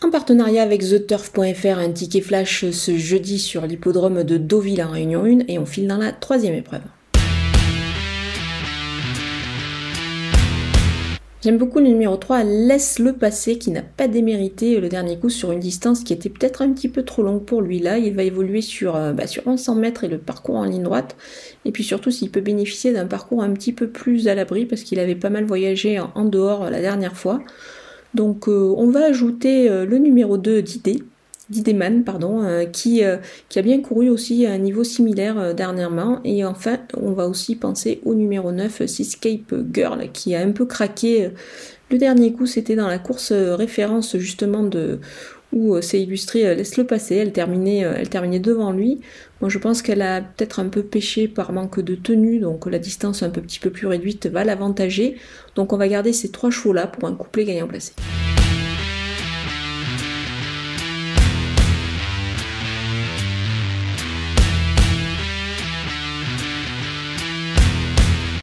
En partenariat avec TheTurf.fr, un ticket flash ce jeudi sur l'hippodrome de Deauville en Réunion 1 et on file dans la troisième épreuve. J'aime beaucoup le numéro 3, Laisse le passer, qui n'a pas démérité le dernier coup sur une distance qui était peut-être un petit peu trop longue pour lui. Là, il va évoluer sur, euh, bah, sur 1100 mètres et le parcours en ligne droite. Et puis surtout, s'il peut bénéficier d'un parcours un petit peu plus à l'abri, parce qu'il avait pas mal voyagé en, dehors la dernière fois. Donc, euh, on va ajouter euh, le numéro 2 d'idée, Dideman, pardon, euh, qui, euh, qui a bien couru aussi à un niveau similaire euh, dernièrement. Et enfin, on va aussi penser au numéro 9, Seascape Girl, qui a un peu craqué. Le dernier coup, c'était dans la course référence justement de où c'est illustré Laisse-le passer, elle terminait, elle terminait devant lui. Moi je pense qu'elle a peut-être un peu pêché par manque de tenue, donc la distance un peu, petit peu plus réduite va l'avantager. Donc on va garder ces trois chevaux là pour un couplet gagnant placé.